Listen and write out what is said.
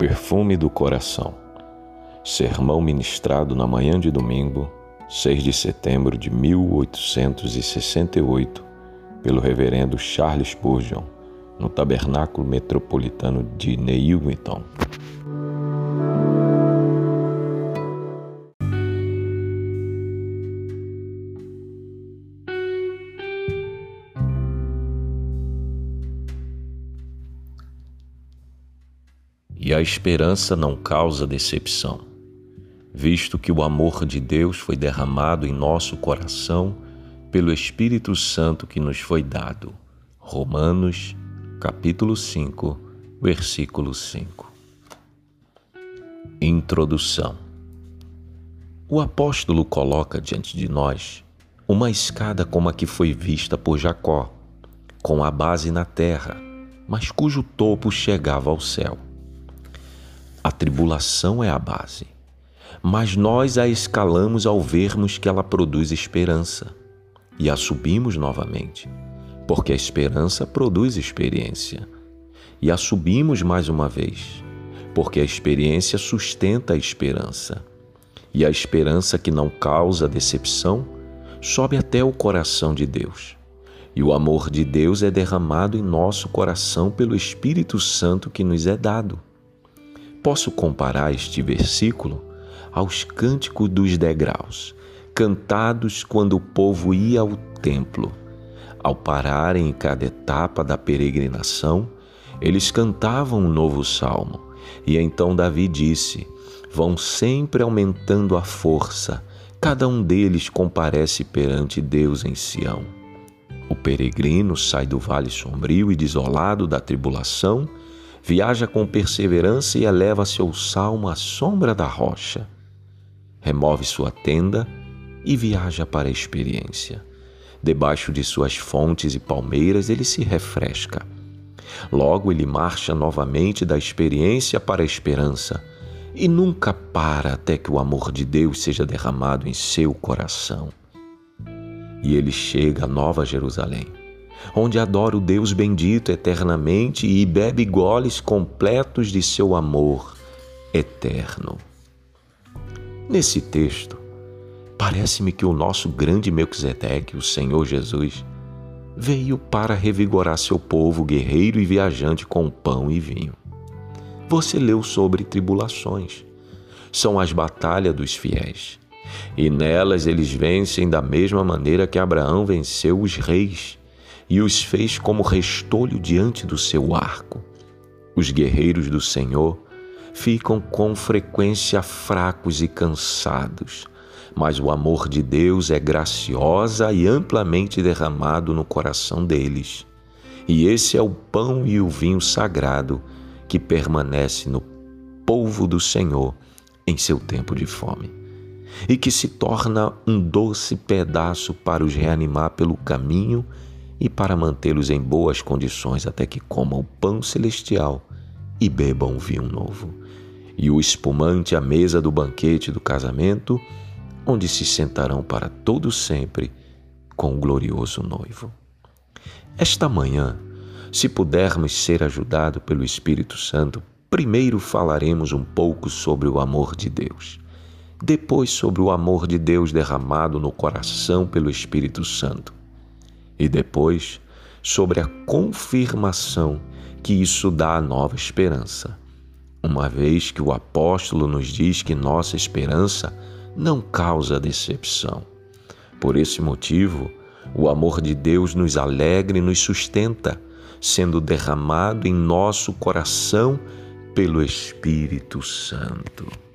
perfume do coração. Sermão ministrado na manhã de domingo, 6 de setembro de 1868, pelo reverendo Charles Spurgeon, no Tabernáculo Metropolitano de Newington. E a esperança não causa decepção, visto que o amor de Deus foi derramado em nosso coração pelo Espírito Santo que nos foi dado. Romanos, capítulo 5, versículo 5. Introdução. O apóstolo coloca diante de nós uma escada como a que foi vista por Jacó, com a base na terra, mas cujo topo chegava ao céu. Tribulação é a base, mas nós a escalamos ao vermos que ela produz esperança e a subimos novamente, porque a esperança produz experiência. E a subimos mais uma vez, porque a experiência sustenta a esperança. E a esperança que não causa decepção sobe até o coração de Deus. E o amor de Deus é derramado em nosso coração pelo Espírito Santo que nos é dado. Posso comparar este versículo aos cânticos dos degraus, cantados quando o povo ia ao templo. Ao pararem em cada etapa da peregrinação, eles cantavam um novo salmo. E então Davi disse: Vão sempre aumentando a força, cada um deles comparece perante Deus em Sião. O peregrino sai do vale sombrio e desolado da tribulação viaja com perseverança e eleva seu salmo à sombra da rocha. Remove sua tenda e viaja para a experiência. Debaixo de suas fontes e palmeiras ele se refresca. Logo ele marcha novamente da experiência para a esperança e nunca para até que o amor de Deus seja derramado em seu coração. E ele chega a Nova Jerusalém onde adora o Deus bendito eternamente e bebe goles completos de seu amor eterno. Nesse texto, parece-me que o nosso grande Melquisedeque, o Senhor Jesus, veio para revigorar seu povo guerreiro e viajante com pão e vinho. Você leu sobre tribulações. São as batalhas dos fiéis. E nelas eles vencem da mesma maneira que Abraão venceu os reis e os fez como restolho diante do seu arco. Os guerreiros do Senhor ficam com frequência fracos e cansados, mas o amor de Deus é graciosa e amplamente derramado no coração deles. E esse é o pão e o vinho sagrado que permanece no polvo do Senhor em seu tempo de fome, e que se torna um doce pedaço para os reanimar pelo caminho e para mantê-los em boas condições até que comam o pão celestial e bebam o vinho novo, e o espumante à mesa do banquete do casamento, onde se sentarão para todo sempre com o glorioso noivo. Esta manhã, se pudermos ser ajudados pelo Espírito Santo, primeiro falaremos um pouco sobre o amor de Deus, depois sobre o amor de Deus derramado no coração pelo Espírito Santo e depois sobre a confirmação que isso dá a nova esperança, uma vez que o apóstolo nos diz que nossa esperança não causa decepção. Por esse motivo, o amor de Deus nos alegra e nos sustenta, sendo derramado em nosso coração pelo Espírito Santo.